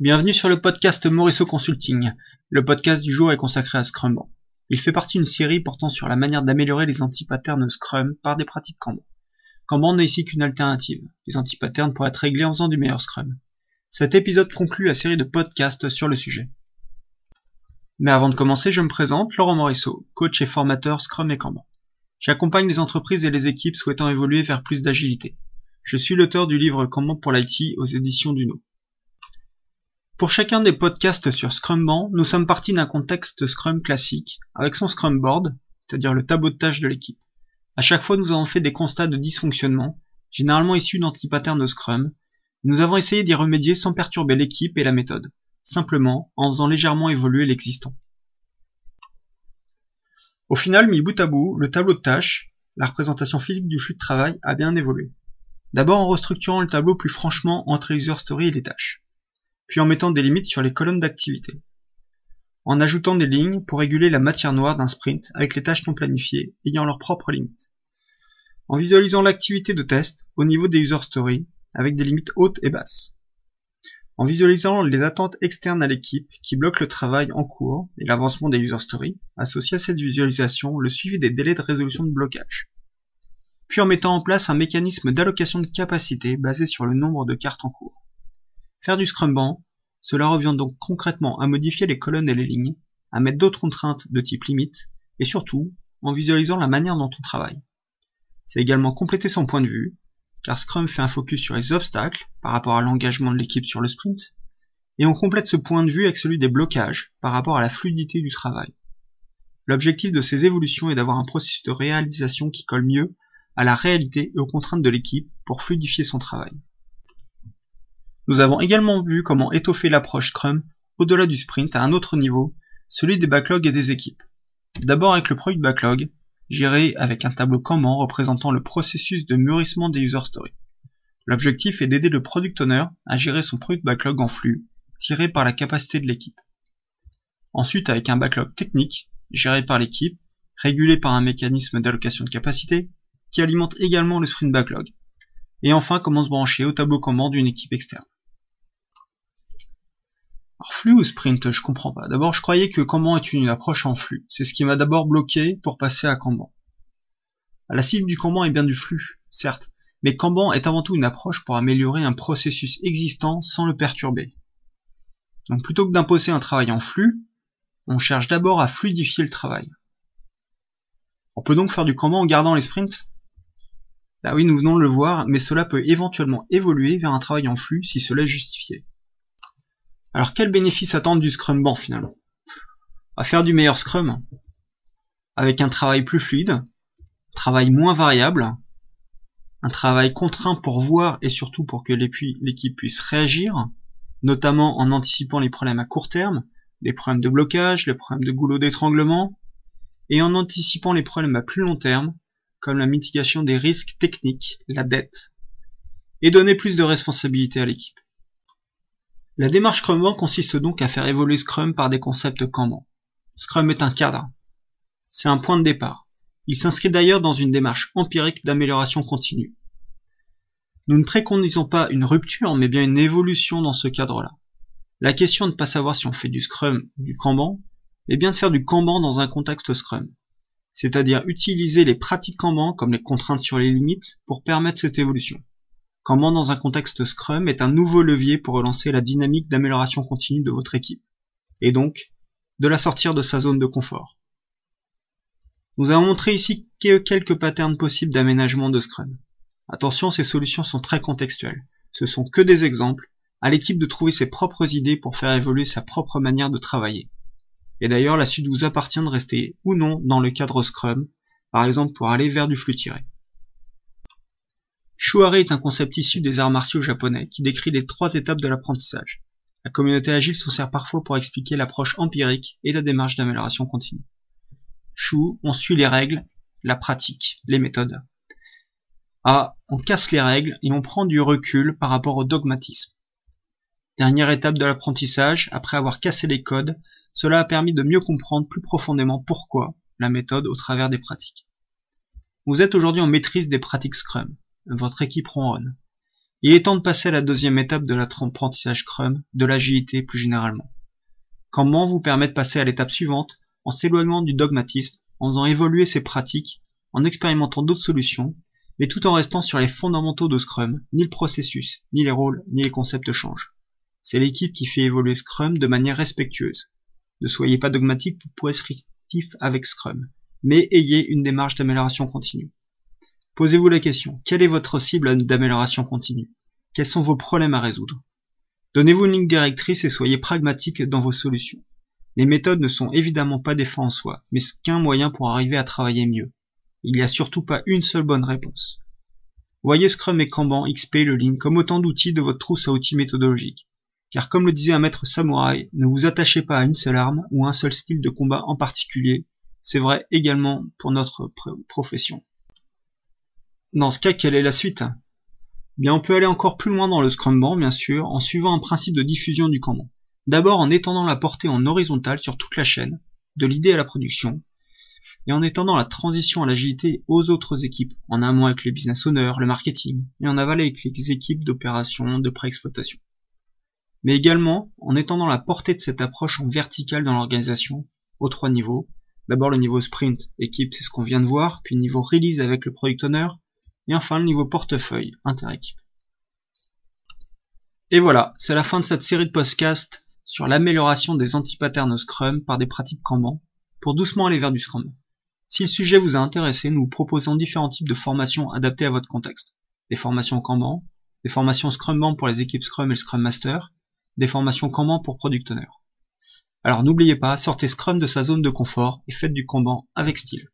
Bienvenue sur le podcast Morisseau Consulting. Le podcast du jour est consacré à Scrum. Il fait partie d'une série portant sur la manière d'améliorer les antipatterns Scrum par des pratiques Kanban. Kanban n'est ici qu'une alternative. Les antipatterns pourraient être réglés en faisant du meilleur Scrum. Cet épisode conclut la série de podcasts sur le sujet. Mais avant de commencer, je me présente, Laurent Morisseau, coach et formateur Scrum et Kanban. J'accompagne les entreprises et les équipes souhaitant évoluer vers plus d'agilité. Je suis l'auteur du livre Kanban pour l'IT aux éditions Duno. Pour chacun des podcasts sur Scrumban, nous sommes partis d'un contexte Scrum classique, avec son Scrum Board, c'est-à-dire le tableau de tâches de l'équipe. À chaque fois, nous avons fait des constats de dysfonctionnement, généralement issus d'antipatterns de Scrum. Nous avons essayé d'y remédier sans perturber l'équipe et la méthode, simplement en faisant légèrement évoluer l'existant. Au final, mis bout à bout, le tableau de tâches, la représentation physique du flux de travail, a bien évolué. D'abord en restructurant le tableau plus franchement entre user story et les tâches puis en mettant des limites sur les colonnes d'activité. En ajoutant des lignes pour réguler la matière noire d'un sprint avec les tâches non planifiées ayant leurs propres limites. En visualisant l'activité de test au niveau des user stories avec des limites hautes et basses. En visualisant les attentes externes à l'équipe qui bloquent le travail en cours et l'avancement des user stories, associé à cette visualisation le suivi des délais de résolution de blocage. Puis en mettant en place un mécanisme d'allocation de capacité basé sur le nombre de cartes en cours. Faire du Scrumban, cela revient donc concrètement à modifier les colonnes et les lignes, à mettre d'autres contraintes de type limite, et surtout en visualisant la manière dont on travaille. C'est également compléter son point de vue, car Scrum fait un focus sur les obstacles par rapport à l'engagement de l'équipe sur le sprint, et on complète ce point de vue avec celui des blocages par rapport à la fluidité du travail. L'objectif de ces évolutions est d'avoir un processus de réalisation qui colle mieux à la réalité et aux contraintes de l'équipe pour fluidifier son travail. Nous avons également vu comment étoffer l'approche Scrum au-delà du sprint à un autre niveau, celui des backlogs et des équipes. D'abord avec le product backlog, géré avec un tableau Kanban représentant le processus de mûrissement des user stories. L'objectif est d'aider le product owner à gérer son product backlog en flux, tiré par la capacité de l'équipe. Ensuite avec un backlog technique, géré par l'équipe, régulé par un mécanisme d'allocation de capacité, qui alimente également le sprint backlog. Et enfin comment se brancher au tableau Kanban d'une équipe externe. Alors flux ou sprint, je comprends pas. D'abord, je croyais que Kanban est une approche en flux. C'est ce qui m'a d'abord bloqué pour passer à Kanban. La cible du Kanban est bien du flux, certes, mais Kanban est avant tout une approche pour améliorer un processus existant sans le perturber. Donc plutôt que d'imposer un travail en flux, on cherche d'abord à fluidifier le travail. On peut donc faire du Kanban en gardant les sprints? Bah oui, nous venons de le voir, mais cela peut éventuellement évoluer vers un travail en flux si cela est justifié. Alors quel bénéfice attendre du Scrum Ban finalement? À faire du meilleur Scrum, avec un travail plus fluide, un travail moins variable, un travail contraint pour voir et surtout pour que l'équipe puisse réagir, notamment en anticipant les problèmes à court terme, les problèmes de blocage, les problèmes de goulot d'étranglement, et en anticipant les problèmes à plus long terme, comme la mitigation des risques techniques, la dette, et donner plus de responsabilité à l'équipe. La démarche Scrumban consiste donc à faire évoluer Scrum par des concepts Kanban. Scrum est un cadre. C'est un point de départ. Il s'inscrit d'ailleurs dans une démarche empirique d'amélioration continue. Nous ne préconisons pas une rupture, mais bien une évolution dans ce cadre-là. La question de ne pas savoir si on fait du Scrum ou du Kanban, est bien de faire du Kanban dans un contexte Scrum. C'est-à-dire utiliser les pratiques Kanban comme les contraintes sur les limites pour permettre cette évolution. Comment dans un contexte Scrum est un nouveau levier pour relancer la dynamique d'amélioration continue de votre équipe, et donc de la sortir de sa zone de confort? Nous avons montré ici quelques patterns possibles d'aménagement de Scrum. Attention, ces solutions sont très contextuelles. Ce sont que des exemples, à l'équipe de trouver ses propres idées pour faire évoluer sa propre manière de travailler. Et d'ailleurs, la suite vous appartient de rester ou non dans le cadre Scrum, par exemple pour aller vers du flux tiré. Shuare est un concept issu des arts martiaux japonais qui décrit les trois étapes de l'apprentissage. La communauté agile s'en sert parfois pour expliquer l'approche empirique et la démarche d'amélioration continue. Shu, on suit les règles, la pratique, les méthodes. A, on casse les règles et on prend du recul par rapport au dogmatisme. Dernière étape de l'apprentissage, après avoir cassé les codes, cela a permis de mieux comprendre plus profondément pourquoi la méthode au travers des pratiques. Vous êtes aujourd'hui en maîtrise des pratiques Scrum votre équipe ronronne. Il est temps de passer à la deuxième étape de l'apprentissage Scrum, de l'agilité plus généralement. Kanban vous permet de passer à l'étape suivante en s'éloignant du dogmatisme, en faisant évoluer ses pratiques, en expérimentant d'autres solutions, mais tout en restant sur les fondamentaux de Scrum, ni le processus, ni les rôles, ni les concepts changent. C'est l'équipe qui fait évoluer Scrum de manière respectueuse. Ne soyez pas dogmatique ou prescriptif avec Scrum, mais ayez une démarche d'amélioration continue. Posez-vous la question, quelle est votre cible d'amélioration continue? Quels sont vos problèmes à résoudre? Donnez-vous une ligne directrice et soyez pragmatique dans vos solutions. Les méthodes ne sont évidemment pas des fins en soi, mais qu'un moyen pour arriver à travailler mieux. Il n'y a surtout pas une seule bonne réponse. Voyez Scrum et Kanban, XP, le Lean comme autant d'outils de votre trousse à outils méthodologiques. Car comme le disait un maître samouraï, ne vous attachez pas à une seule arme ou un seul style de combat en particulier. C'est vrai également pour notre profession. Dans ce cas, quelle est la suite? Bien, on peut aller encore plus loin dans le Scrumban, bien sûr, en suivant un principe de diffusion du Kanban. D'abord en étendant la portée en horizontal sur toute la chaîne, de l'idée à la production, et en étendant la transition à l'agilité aux autres équipes, en amont avec les business owners, le marketing, et en aval avec les équipes d'opération, de pré-exploitation. Mais également en étendant la portée de cette approche en verticale dans l'organisation, aux trois niveaux. D'abord le niveau sprint, équipe, c'est ce qu'on vient de voir, puis le niveau release avec le product owner, et enfin le niveau portefeuille, interéquipe. Et voilà, c'est la fin de cette série de podcasts sur l'amélioration des anti-patterns Scrum par des pratiques Kanban, pour doucement aller vers du Scrum. Si le sujet vous a intéressé, nous vous proposons différents types de formations adaptées à votre contexte. Des formations Kanban, des formations Scrumban pour les équipes Scrum et le Scrum Master, des formations Kanban pour Product Owner. Alors n'oubliez pas, sortez Scrum de sa zone de confort et faites du Kanban avec style.